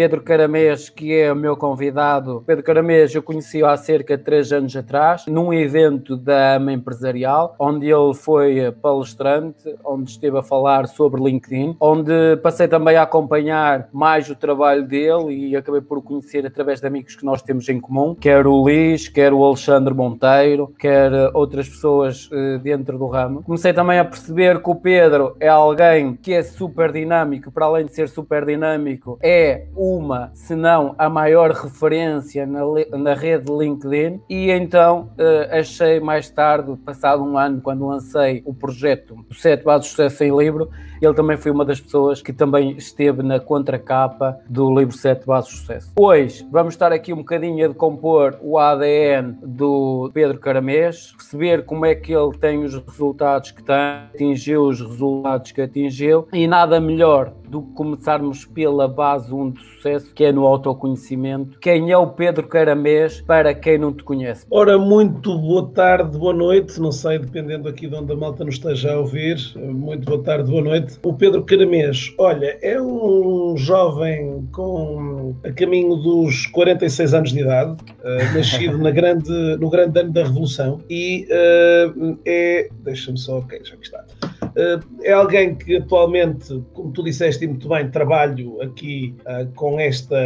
Pedro Caramês, que é o meu convidado. Pedro Caramês eu conheci há cerca de três anos atrás, num evento da AMA Empresarial, onde ele foi palestrante, onde esteve a falar sobre LinkedIn, onde passei também a acompanhar mais o trabalho dele e acabei por o conhecer através de amigos que nós temos em comum, quer o Luís, quer o Alexandre Monteiro, quer outras pessoas uh, dentro do ramo. Comecei também a perceber que o Pedro é alguém que é super dinâmico, para além de ser super dinâmico, é uma, se não a maior referência na, na rede LinkedIn. E então uh, achei mais tarde, passado um ano, quando lancei o projeto Sete Bases de Sucesso em Livro, ele também foi uma das pessoas que também esteve na contracapa do livro Sete Bases de Sucesso. Hoje vamos estar aqui um bocadinho a decompor o ADN do Pedro Caramês, perceber como é que ele tem os resultados que tem, atingiu os resultados que atingiu e nada melhor do que começarmos pela base 1 de sucesso, que é no autoconhecimento. Quem é o Pedro Caramês, para quem não te conhece? Ora, muito boa tarde, boa noite, não sei, dependendo aqui de onde a malta nos esteja a ouvir. Muito boa tarde, boa noite. O Pedro Caramês, olha, é um jovem com a caminho dos 46 anos de idade, uh, nascido na grande, no grande ano da Revolução e uh, é. Deixa-me só, ok, já que está. Uh, é alguém que atualmente, como tu disseste, muito bem, trabalho aqui uh, com esta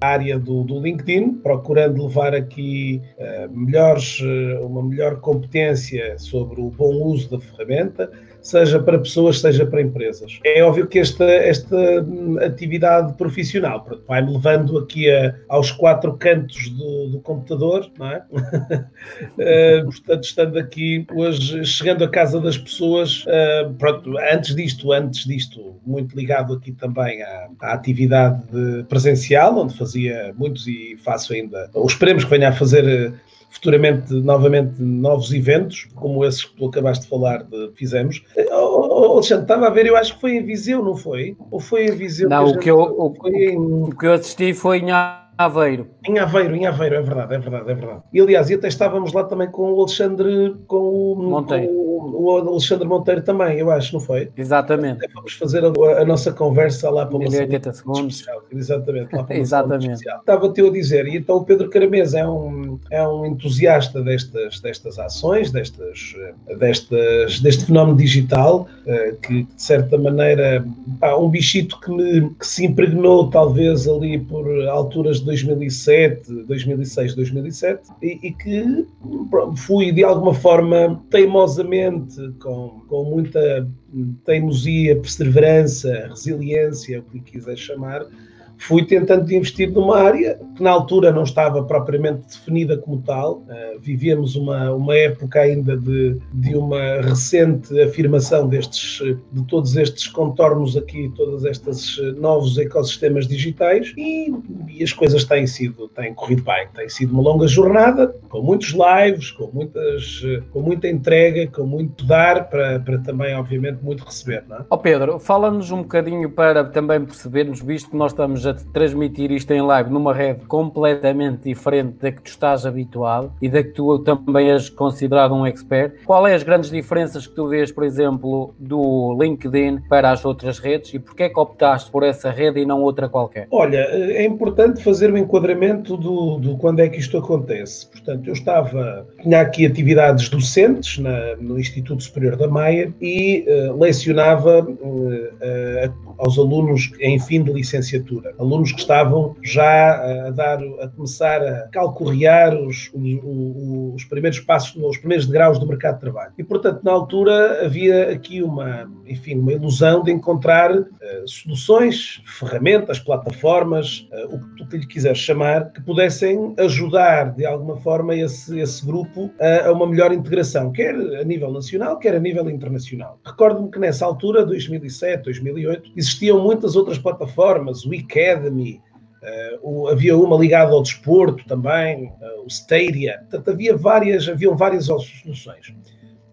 área do, do, LinkedIn, procurando levar aqui uh, melhores, uma melhor competência sobre o bom uso da ferramenta seja para pessoas, seja para empresas. É óbvio que esta, esta atividade profissional vai-me levando aqui a, aos quatro cantos do, do computador, não é? uh, portanto, estando aqui hoje, chegando à casa das pessoas, uh, pronto, antes disto, antes disto, muito ligado aqui também à, à atividade presencial, onde fazia muitos e faço ainda, ou esperemos que venha a fazer futuramente, novamente, novos eventos, como esses que tu acabaste de falar, de, fizemos. Oh, Alexandre, estava a ver, eu acho que foi em Viseu, não foi? Ou foi em Viseu? Não, que o, que eu, o, em... o que eu assisti foi em Aveiro. Em Aveiro, em Aveiro, é verdade, é verdade, é verdade. E aliás, e até estávamos lá também com o Alexandre, com o Monteiro. Com o, Alexandre Monteiro também, eu acho, não foi? Exatamente. Até vamos fazer a, a, nossa conversa lá para uma 80 segundos. Especial. Exatamente. Lá para Exatamente. Estava-te a dizer, e então o Pedro Caramês é um, é um entusiasta destas, destas ações, destas, destas, deste fenómeno digital, eh, que de certa maneira, há um bichito que, me, que se impregnou talvez ali por alturas de 2007, 2006, 2007, e, e que fui de alguma forma teimosamente, com, com muita teimosia, perseverança, resiliência, o que quiser chamar, fui tentando investir numa área que na altura não estava propriamente definida como tal. Uh, vivíamos uma, uma época ainda de, de uma recente afirmação destes, de todos estes contornos aqui, todos estes novos ecossistemas digitais e, e as coisas têm sido, têm corrido bem. Tem sido uma longa jornada, com muitos lives, com, muitas, com muita entrega, com muito dar para, para também, obviamente, muito receber. Não é? oh Pedro, fala-nos um bocadinho para também percebermos, visto que nós estamos a transmitir isto em live numa rede completamente diferente da que tu estás habituado e da que tu também és considerado um expert. Qual é as grandes diferenças que tu vês, por exemplo, do LinkedIn para as outras redes e porquê é que optaste por essa rede e não outra qualquer? Olha, é importante fazer um enquadramento do, do quando é que isto acontece. Portanto, eu estava, tinha aqui atividades docentes na, no Instituto Superior da Maia e uh, lecionava uh, uh, aos alunos em fim de licenciatura. Alunos que estavam já a dar, a começar a calcorrear os, os, os primeiros passos, os primeiros degraus do mercado de trabalho. E, portanto, na altura havia aqui uma, enfim, uma ilusão de encontrar uh, soluções, ferramentas, plataformas, uh, o que tu lhe quiseres chamar, que pudessem ajudar de alguma forma esse, esse grupo a uma melhor integração, quer a nível nacional, quer a nível internacional. Recordo-me que nessa altura, 2007, 2008, existiam muitas outras plataformas, o Academy, uh, o, havia uma ligada ao desporto também, uh, o Stadia, portanto havia várias, haviam várias soluções.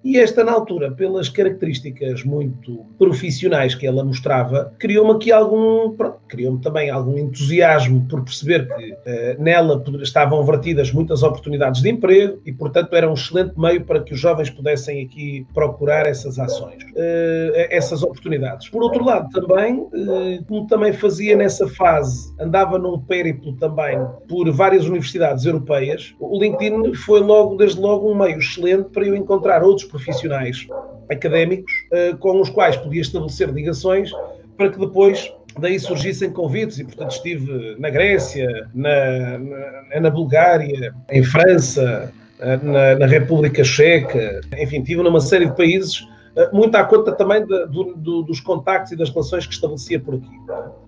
E esta, na altura, pelas características muito profissionais que ela mostrava, criou-me aqui algum, criou-me também algum entusiasmo por perceber que uh, nela estavam vertidas muitas oportunidades de emprego e, portanto, era um excelente meio para que os jovens pudessem aqui procurar essas ações, uh, essas oportunidades. Por outro lado, também, uh, como também fazia nessa fase, andava num périplo também por várias universidades europeias, o LinkedIn foi logo, desde logo, um meio excelente para eu encontrar outros profissionais académicos uh, com os quais podia estabelecer ligações para que depois daí surgissem convites e, portanto, estive na Grécia, na, na, na Bulgária, em França, eh, na, na, República Checa, enfim, estive numa série de países, eh, muito à conta também de, do, dos contactos e das relações que estabelecia por aqui.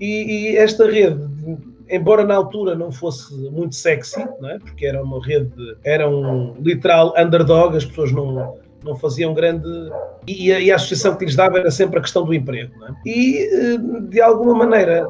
E, e esta rede embora na altura não fosse muito sexy, não é? porque era uma rede, era um literal underdog, as pessoas não, não faziam grande. E a, e a, associação que lhes dava era sempre a questão do emprego. É? E, eh, de alguma maneira,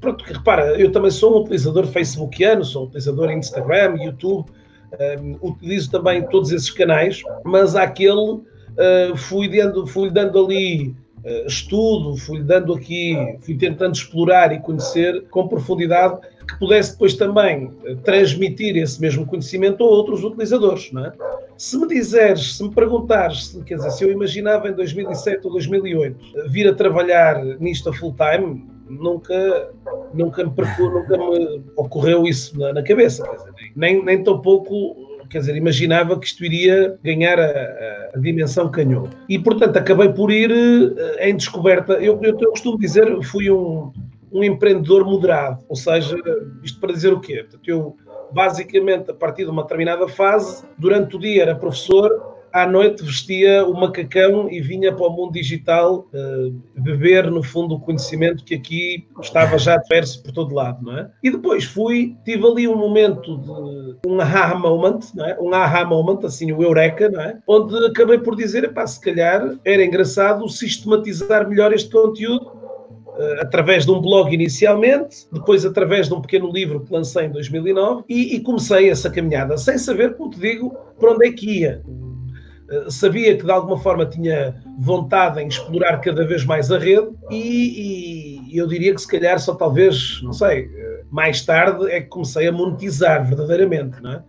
pronto, repara, eu também sou um utilizador facebookiano, sou um utilizador Instagram, YouTube, um, eh, utilizo também todos esses canais, mas aquele uh, fui, dando, fui dando ali uh, estudo, fui dando aqui, fui tentando explorar e conhecer com profundidade que pudesse depois também transmitir esse mesmo conhecimento a outros utilizadores, não é? Se me dizeres, se me perguntares, quer dizer, se eu imaginava em 2007 ou 2008 vir a trabalhar nisto a full time, nunca, nunca, me, nunca me ocorreu isso na, na cabeça, dizer, nem, nem tão pouco quer dizer, imaginava que isto iria ganhar a, a, dimensão ganhou. E, portanto, acabei por ir uh, em descoberta. Eu, eu, eu, costumo dizer, fui um, um empreendedor moderado, ou seja, isto para dizer o quê? Eu basicamente, a partir de uma determinada fase, durante o dia era professor, à noite vestia o macacão e vinha para o mundo digital uh, beber, no fundo, o conhecimento que aqui estava já diverso por todo lado, não é? E depois fui, tive ali um momento de um aha moment, não é? Um aha moment, assim, o eureka, não é? Onde acabei por dizer, pá, se calhar era engraçado sistematizar melhor este conteúdo através de um blog inicialmente, depois através de um pequeno livro que lancei em 2009 e, e comecei essa caminhada, sem saber, como te digo, para onde é que ia. Uh, sabia que de alguma forma tinha vontade em explorar cada vez mais a rede e, e, eu diria que se calhar só talvez, não sei, uh, mais tarde é que comecei a monetizar verdadeiramente, não é?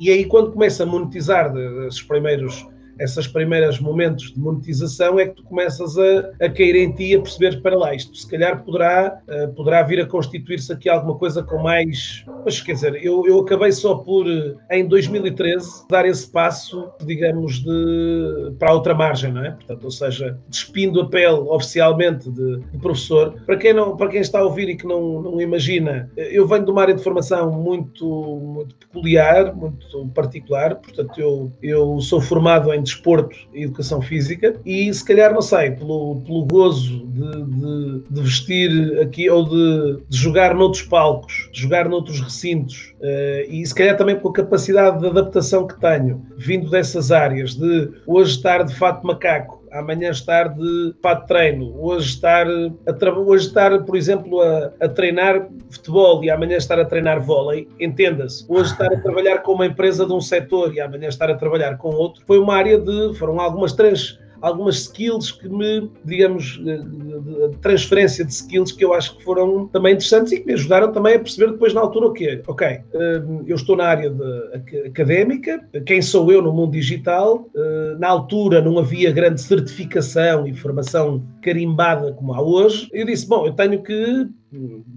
E aí quando começa a monetizar os primeiros esses primeiros momentos de monetização é que tu começas a, a cair em ti a perceber para lá, isto se calhar poderá, uh, poderá vir a constituir-se aqui alguma coisa com mais. Mas quer dizer, eu, eu acabei só por, em 2013, dar esse passo, digamos, de, para a outra margem, não é? Portanto, ou seja, despindo a pele oficialmente de, de professor. Para quem, não, para quem está a ouvir e que não, não imagina, eu venho de uma área de formação muito, muito peculiar, muito particular, portanto, eu, eu sou formado em desporto e educação física e se calhar, não sei, pelo, pelo gozo de, de, de vestir aqui ou de, de, jogar noutros palcos, de jogar noutros recintos uh, e se calhar também pela capacidade de adaptação que tenho, vindo dessas áreas, de hoje estar de fato macaco amanhã estar de fato de treino, hoje estar, a hoje estar por exemplo, a, a, treinar futebol e amanhã estar a treinar vôlei, entenda-se. Hoje estar a trabalhar com uma empresa de um setor e amanhã estar a trabalhar com outro, foi uma área de, foram algumas três algumas skills que me, digamos, de transferência de skills que eu acho que foram também interessantes e que me ajudaram também a perceber depois na altura o quê? Ok, hum, eu estou na área de, académica, quem sou eu no mundo digital? Hum, na altura não havia grande certificação e formação carimbada como há hoje. Eu disse, bom, eu tenho que,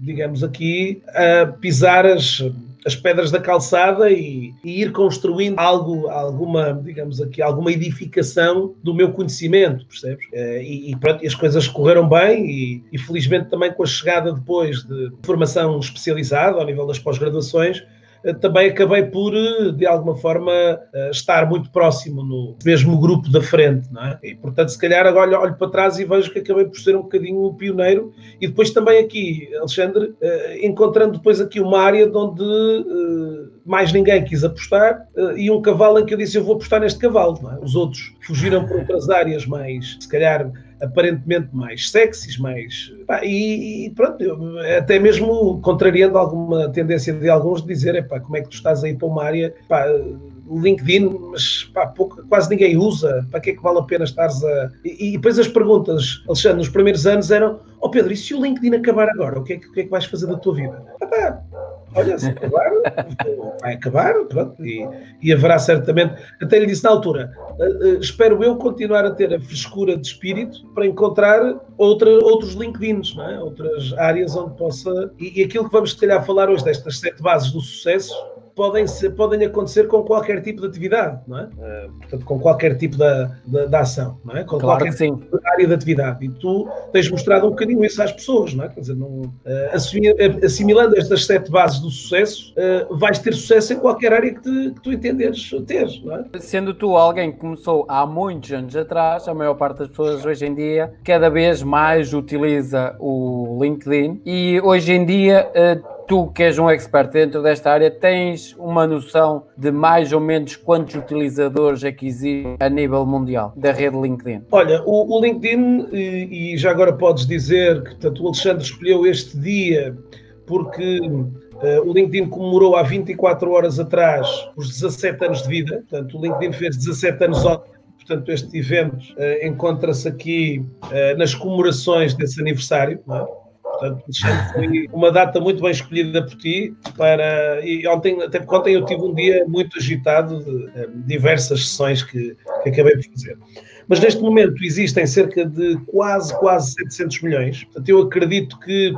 digamos aqui, pisar as as pedras da calçada e, e, ir construindo algo, alguma, digamos aqui, alguma edificação do meu conhecimento, percebes? Eh, e, e pronto, as coisas correram bem e, e, felizmente também com a chegada depois de formação especializada ao nível das pós-graduações, também acabei por, eh, de alguma forma, eh, estar muito próximo no mesmo grupo da frente, não é? E, portanto, se calhar agora olho, para trás e vejo que acabei por ser um bocadinho pioneiro e depois também aqui, Alexandre, encontrando depois aqui uma área de onde mais ninguém quis apostar e um cavalo em que eu disse eu vou apostar neste cavalo, é? Os outros fugiram para outras áreas mais, se calhar, aparentemente mais sexys, mais. Pá, e, pronto, até mesmo contrariando alguma tendência de alguns de dizer: pá, como é que tu estás aí para uma área. Pá, LinkedIn, mas pá, pouco, quase ninguém usa. Para que é que vale a pena estares a. E, e depois as perguntas, Alexandre, nos primeiros anos eram: Ó oh Pedro, e se o LinkedIn acabar agora, o que é que, o que, é que vais fazer da tua vida? Ah, pá, olha, se acabar, vai acabar, pronto, e, e, haverá certamente. Até lhe disse na altura: uh, uh, espero eu continuar a ter a frescura de espírito para encontrar outra, outros LinkedIns, é? outras áreas onde possa. E, e aquilo que vamos, se calhar, falar hoje destas sete bases do sucesso podem, ser, podem acontecer com qualquer tipo de atividade, não é? Uh, portanto, com qualquer tipo de, de, de, ação, não é? Com claro qualquer. Tipo de área de atividade. E tu tens mostrado um bocadinho isso às pessoas, não é? Quer dizer, não, uh, assimilando estas sete bases do sucesso, uh, vais ter sucesso em qualquer área que, te, que tu entenderes ter, não é? Sendo tu alguém que começou há muitos anos atrás, a maior parte das pessoas hoje em dia cada vez mais utiliza o LinkedIn e hoje em dia tu que és um expert dentro desta área, tens uma noção de mais ou menos quantos utilizadores é que existem a nível mundial da rede LinkedIn? Olha, o, o LinkedIn, e, e, já agora podes dizer que portanto, o Alexandre escolheu este dia porque uh, o LinkedIn comemorou há 24 horas atrás os 17 anos de vida, portanto, o LinkedIn fez 17 anos ontem portanto, este evento uh, encontra-se aqui uh, nas comemorações desse aniversário. Não é? Portanto, foi uma data muito bem escolhida por ti para. E ontem, até porque ontem eu tive um dia muito agitado de, eh, diversas sessões que, que acabei de fazer. Mas neste momento existem cerca de quase, quase 700 milhões. Portanto, eu acredito que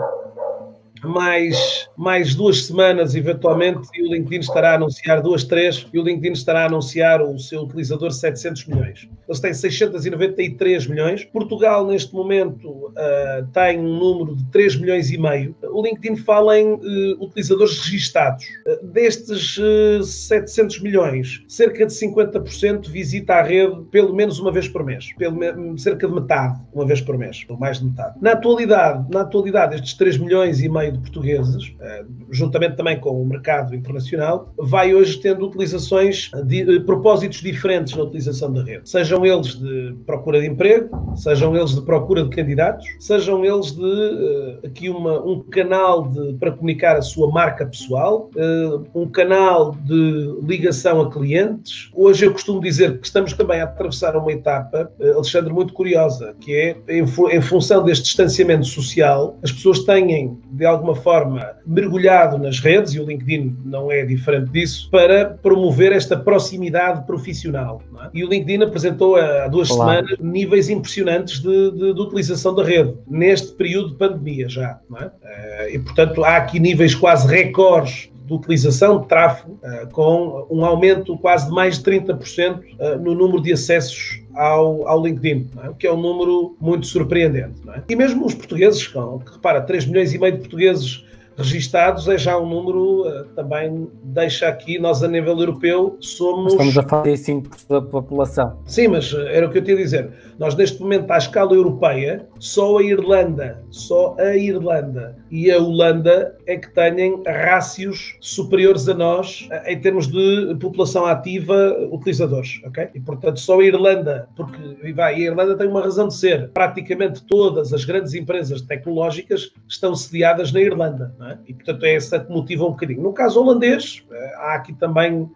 mais, mais duas semanas, eventualmente, e o LinkedIn estará a anunciar duas, três, e o LinkedIn estará a anunciar o seu utilizador 700 milhões. Eles têm 693 milhões. Portugal, neste momento, uh, tem um número de 3 milhões e meio. O LinkedIn fala em uh, utilizadores registados. Uh, destes 700 milhões, cerca de 50% visita a rede pelo menos uma vez por mês. Pelo cerca de metade, uma vez por mês, ou mais de metade. Na atualidade, na atualidade, estes 3 milhões e meio de portugueses, eh, juntamente também com o mercado internacional, vai hoje tendo utilizações de propósitos diferentes na utilização da rede. Sejam eles de procura de emprego, sejam eles de procura de candidatos, sejam eles de eh, aqui uma, um canal de, para comunicar a sua marca pessoal, eh, um canal de ligação a clientes. Hoje eu costumo dizer que estamos também a atravessar uma etapa, Alexandre, muito curiosa, que é em, em função deste distanciamento social, as pessoas têm de alguma alguma forma mergulhado nas redes, e o LinkedIn não é diferente disso, para promover esta proximidade profissional. É? E o LinkedIn apresentou há duas Olá. semanas níveis impressionantes de, de, de, utilização da rede, neste período de pandemia já. É? Eh, e, portanto, há aqui níveis quase recordes de utilização de tráfego, uh, com um aumento quase de mais de 30% uh, no número de acessos ao, ao LinkedIn, é? o que é um número muito surpreendente. É? E mesmo os portugueses, com, que repara, 3 milhões e meio de portugueses registados é já um número, uh, também deixa aqui, nós a nível europeu somos... Estamos a falar de 5% da população. Sim, mas era o que eu tinha a dizer. Nós neste momento, à escala europeia, só a Irlanda, só a Irlanda e a Holanda é que têm rácios superiores a nós em termos de população ativa utilizadores, ok? E portanto só a Irlanda, porque vai, a Irlanda tem uma razão de ser. Praticamente todas as grandes empresas tecnológicas estão sediadas na Irlanda, é? E portanto é essa que motiva um bocadinho. No caso holandês, eh, há aqui também, uh,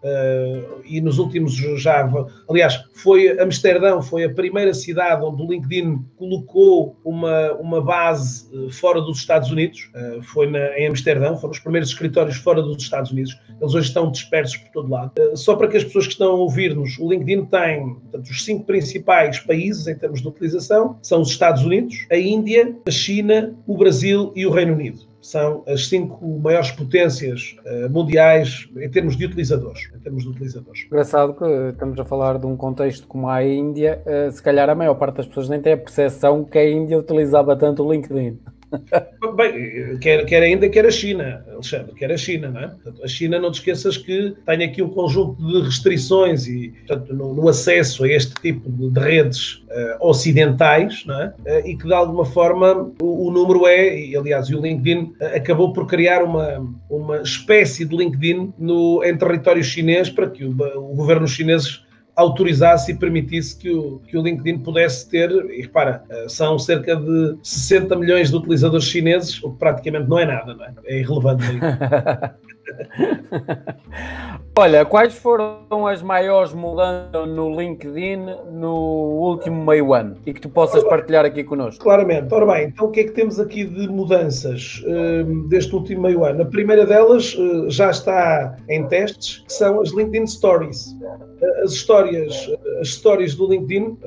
e nos últimos já, aliás, foi Amsterdão, foi a primeira cidade onde o LinkedIn colocou uma, uma base eh, fora dos Estados Unidos, uh, foi na, em Amsterdão, foram os primeiros escritórios fora dos Estados Unidos, eles hoje estão dispersos por todo lado. Uh, só para que as pessoas que estão a ouvir-nos, o LinkedIn tem portanto, os cinco principais países em termos de utilização, são os Estados Unidos, a Índia, a China, o Brasil e o Reino Unido são as cinco maiores potências uh, mundiais em termos de utilizadores. Em termos de utilizadores. Engraçado que estamos a falar de um contexto como a Índia, uh, se calhar a maior parte das pessoas nem tem a percepção que a Índia utilizava tanto o LinkedIn. Bem, quer, quer ainda quer a China, Alexandre, quer a China, não é? Portanto, a China, não te esqueças que tem aqui um conjunto de restrições e, portanto, no, no acesso a este tipo de, redes uh, ocidentais, não é? Uh, e que de alguma forma o, o, número é, e aliás, o LinkedIn uh, acabou por criar uma, uma espécie de LinkedIn no, em território chinês para que o, o governo chinês autorizasse e permitisse que o, que o LinkedIn pudesse ter, e repara, eh, são cerca de 60 milhões de utilizadores chineses, o que praticamente não é nada, não é? É irrelevante. Olha, quais foram as maiores mudanças no LinkedIn no último meio ano e que tu possas partilhar aqui connosco? Claramente. Ora bem, então o que é que temos aqui de mudanças uh, deste último meio ano? A primeira delas uh, já está em testes, que são as LinkedIn Stories. Uh, as histórias, as histórias do LinkedIn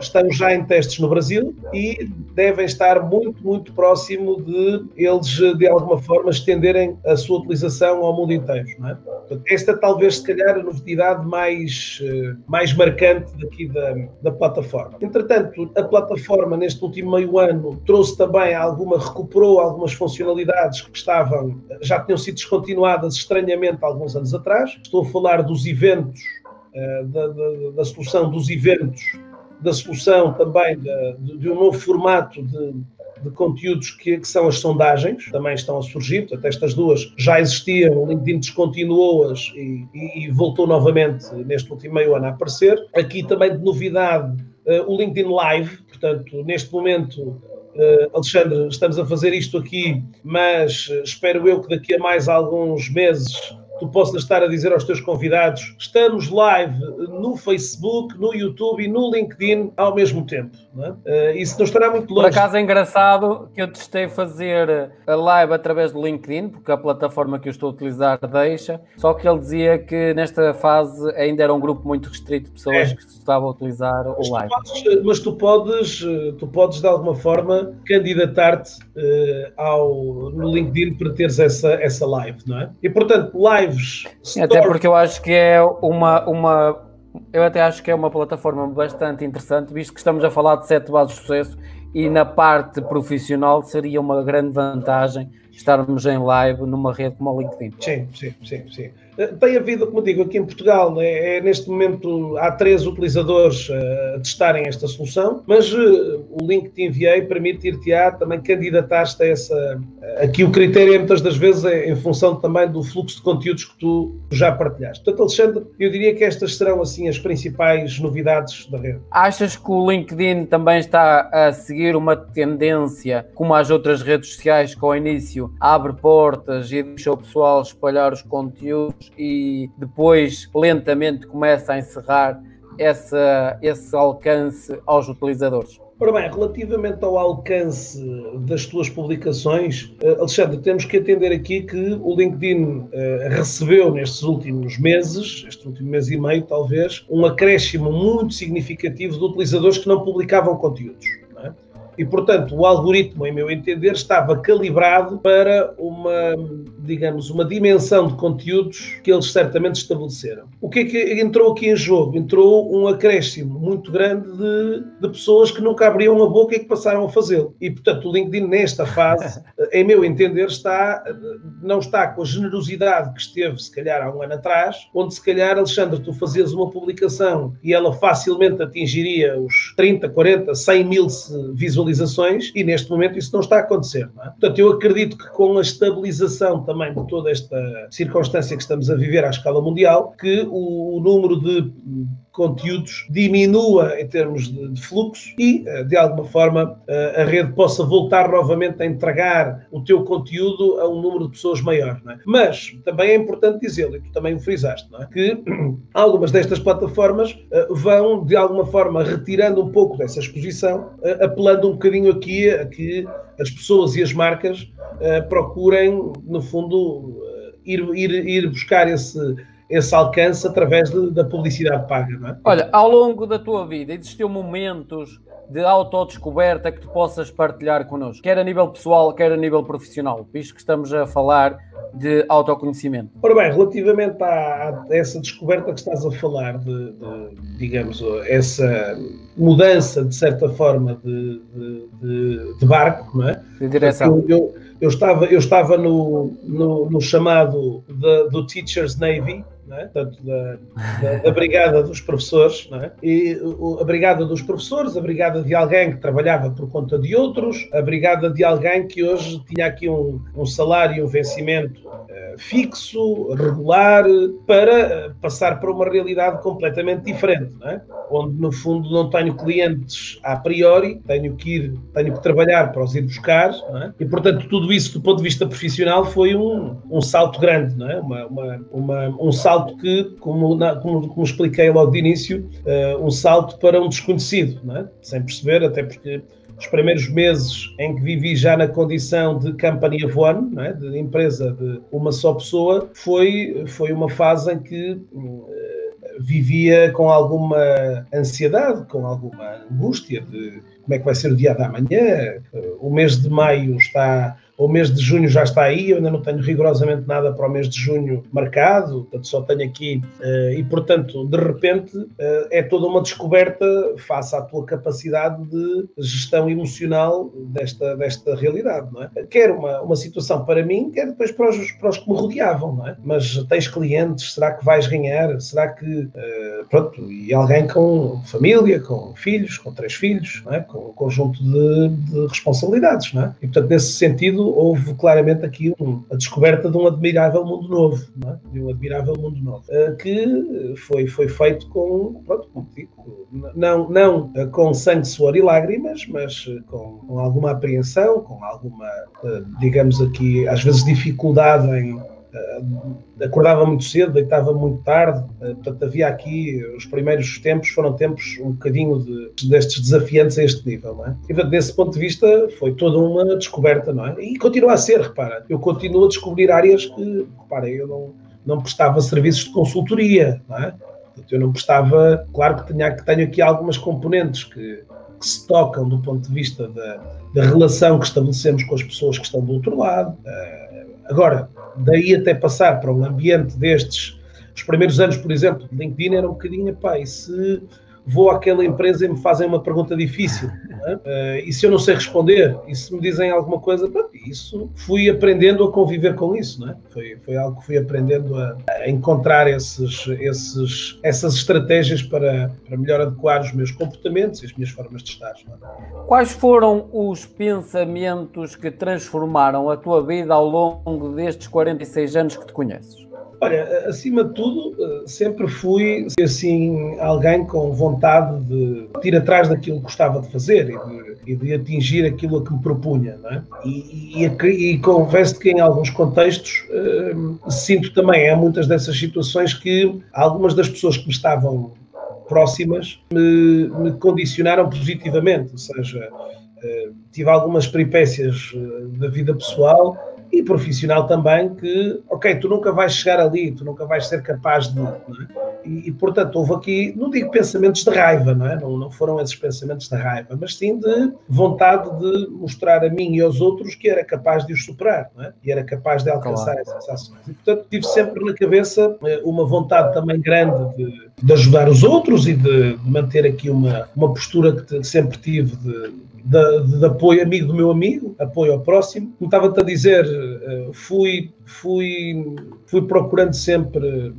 estão já em testes no Brasil e devem estar muito, muito próximo de eles, de alguma forma, estenderem a sua utilização ao mundo inteiro. Não é? Esta talvez, se calhar, a novidade mais, eh, mais marcante daqui da, da plataforma. Entretanto, a plataforma, neste último meio ano, trouxe também alguma, recuperou algumas funcionalidades que estavam, já tinham sido descontinuadas estranhamente alguns anos atrás. Estou a falar dos eventos, eh, da, da, da solução dos eventos da solução também de, de, um novo formato de, de conteúdos que, que, são as sondagens, também estão a surgir, portanto estas duas já existiam, o LinkedIn descontinuou-as e, e, voltou novamente neste último meio ano a aparecer. Aqui também de novidade uh, o LinkedIn Live, portanto neste momento uh, Alexandre, estamos a fazer isto aqui, mas uh, espero eu que daqui a mais alguns meses tu possas estar a dizer aos teus convidados: estamos live no Facebook, no YouTube e no LinkedIn ao mesmo tempo. Não é? uh, isso não estará muito longe. Por acaso é engraçado que eu testei fazer a live através do LinkedIn, porque a plataforma que eu estou a utilizar deixa, só que ele dizia que nesta fase ainda era um grupo muito restrito de pessoas é. que estavam a utilizar o live. Tu podes, mas tu podes, tu podes de alguma forma candidatar-te uh, ao, no LinkedIn para teres essa, essa live, não é? E portanto, lives. Sim, até porque eu acho que é uma, uma eu até acho que é uma plataforma bastante interessante, visto que estamos a falar de sete bases de sucesso e na parte profissional seria uma grande vantagem estarmos em live numa rede como a LinkedIn. Sim, sim, sim, sim. Eh, tem havido, como digo, aqui em Portugal, é, é neste momento há três utilizadores uh, a testarem esta solução, mas uh, o link que te enviei permite ir-te-á também candidatar-te a essa. Aqui o critério é muitas das vezes é em função também do fluxo de conteúdos que tu já partilhaste. Portanto, Alexandre, eu diria que estas serão assim as principais novidades da rede. Achas que o LinkedIn também está a seguir uma tendência, como as outras redes sociais, que ao início abre portas e deixa o pessoal espalhar os conteúdos e depois lentamente começa a encerrar essa, esse alcance aos utilizadores? Ora bem, relativamente ao alcance das tuas publicações, eh, Alexandre, temos que atender aqui que o LinkedIn eh, recebeu nestes últimos meses, este último mês e meio talvez, um acréscimo muito significativo de utilizadores que não publicavam conteúdos. E, portanto, o algoritmo, em meu entender, estava calibrado para uma, digamos, uma dimensão de conteúdos que eles certamente estabeleceram. O que é que entrou aqui em jogo? Entrou um acréscimo muito grande de, de pessoas que nunca abriam a boca e que passaram a fazê-lo. E, portanto, o LinkedIn, nesta fase, em meu entender, está, não está com a generosidade que esteve, se calhar, há um ano atrás, onde, se calhar, Alexandre, tu fazias uma publicação e ela facilmente atingiria os 30, 40, 100 mil visualizações e neste momento isso não está a acontecer. É? Portanto, eu acredito que com a estabilização também de toda esta circunstância que estamos a viver à escala mundial, que o, o número de conteúdos diminua em termos de, de, fluxo e, eh, de alguma forma, eh, a rede possa voltar novamente a entregar o teu conteúdo a um número de pessoas maior. É? Mas também é importante dizê-lo, e tu também o frisaste, é? que algumas destas plataformas eh, vão, de alguma forma, retirando um pouco dessa exposição, apelando um bocadinho aqui a que as pessoas e as marcas procurem, no fundo, ir, ir, ir buscar esse esse alcance através de, da publicidade paga. É? Olha, ao longo da tua vida, existiu momentos de autodescoberta que tu possas partilhar connosco, quer a nível pessoal, quer a nível profissional, visto que estamos a falar de autoconhecimento? Ora bem, relativamente a, a essa descoberta que estás a falar, de, de digamos, essa mudança, de certa forma, de, de, de barco, não é? De direção. Eu, eu, eu estava, eu estava no, no, no chamado do Teacher's Navy, é? Portanto, da, da, da, brigada dos professores, é? e o, a brigada dos professores, a brigada de alguém que trabalhava por conta de outros, a brigada de alguém que hoje tinha aqui um, um salário um vencimento uh, fixo, regular, para uh, passar para uma realidade completamente diferente, é? onde no fundo não tenho clientes a priori, tenho que ir, tenho que trabalhar para os ir buscar, é? e portanto tudo isso do ponto de vista profissional foi um, um salto grande, é? uma, uma, uma, um salto que, como, como, como, expliquei logo de início, uh, um salto para um desconhecido, é? sem perceber, até porque os primeiros meses em que vivi já na condição de company of one, é? de empresa de uma só pessoa, foi, foi uma fase em que uh, vivia com alguma ansiedade, com alguma angústia de como é que vai ser o dia da manhã. O mês de maio está o mês de junho já está aí, eu ainda não tenho rigorosamente nada para o mês de junho marcado, portanto só tenho aqui, uh, e portanto, de repente, uh, é toda uma descoberta face à tua capacidade de gestão emocional desta, desta realidade, não é? Quer uma, uma situação para mim, quer depois para os, para os que me rodeavam, não é? Mas tens clientes, será que vais ganhar? Será que, uh, pronto, e alguém com família, com filhos, com três filhos, não é? Com um conjunto de, de responsabilidades, não é? E portanto, nesse sentido, houve claramente aqui um, a descoberta de um admirável mundo novo, é? de um admirável mundo novo, uh, que foi, foi feito com, pronto, como digo, não, não uh, com sangue, suor e lágrimas, mas uh, com, com, alguma apreensão, com alguma, digamos aqui, às vezes dificuldade em acordava muito cedo, deitava muito tarde, uh, portanto havia aqui, os primeiros tempos foram tempos um bocadinho de, destes desafiantes a este nível, não é? E portanto, desse ponto de vista foi toda uma descoberta, não é? E continua a ser, repara, eu continuo a descobrir áreas que, repara, eu não, não prestava serviços de consultoria, não é? Eu não prestava, claro que, tenho que tenho aqui algumas componentes que, que se tocam do ponto de vista da, da relação que estabelecemos com as pessoas que estão do outro lado. Uh, agora, daí até passar para um ambiente destes, os primeiros anos, por exemplo, de LinkedIn era um bocadinho, pá, e se vou àquela empresa e me fazem uma pergunta difícil. É? Uh, e se eu não sei responder, e se me dizem alguma coisa, isso fui aprendendo a conviver com isso, é? Foi, foi algo que fui aprendendo a, a encontrar esses, esses, essas estratégias para, para melhor adequar os meus comportamentos e as minhas formas de estar. É? Quais foram os pensamentos que transformaram a tua vida ao longo destes 46 anos que te conheces? Olha, acima de tudo, eh, sempre fui assim alguém com vontade de ir atrás daquilo que gostava de fazer e de, e de atingir aquilo a que me propunha, não é? E, e, e confesso que em alguns contextos uh, sinto também, há muitas dessas situações que algumas das pessoas que me estavam próximas me, me condicionaram positivamente, ou seja, uh, tive algumas peripécias da vida pessoal e profissional também que, ok, tu nunca vais chegar ali, tu nunca vais ser capaz de. É? E, e, portanto, houve aqui, não digo pensamentos de raiva, não é? Não, não foram esses pensamentos de raiva, mas sim de vontade de mostrar a mim e aos outros que era capaz de os superar, não é? E era capaz de alcançar claro. essas ações. E, portanto, tive sempre na cabeça eh, uma vontade também grande de, de ajudar os outros e de, de manter aqui uma, uma postura que sempre tive de de, de, apoio amigo do meu amigo, apoio ao próximo. Como estava-te a dizer, eh, fui, fui, fui procurando sempre,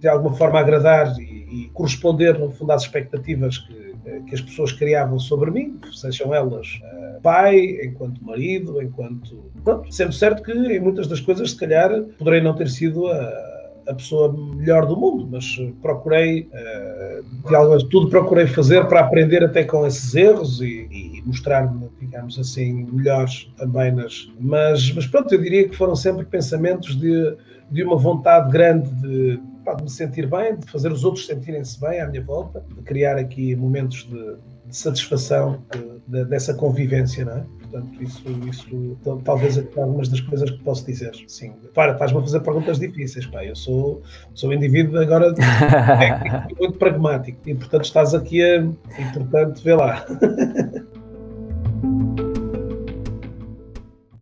de alguma forma, agradar e, e corresponder, no fundo, às expectativas que, que as pessoas criavam sobre mim, sejam elas uh, pai, enquanto marido, enquanto. Pronto, sendo certo que em muitas das coisas, se calhar, poderei não ter sido a a pessoa melhor do mundo, mas procurei, de algo, tudo procurei fazer para aprender até com esses erros e, e mostrar-me, digamos assim, melhores também nas. Mas, mas pronto, eu diria que foram sempre pensamentos de, de uma vontade grande de, pá, de me sentir bem, de fazer os outros sentirem-se bem à minha volta, de criar aqui momentos de, de satisfação de, dessa convivência, não é? Portanto, isso, isso talvez é algumas das coisas que posso dizer. Sim. Para, estás-me a fazer perguntas difíceis, pá. Eu sou, sou um indivíduo agora técnico, muito pragmático. E, portanto, estás aqui a. E, portanto, vê lá.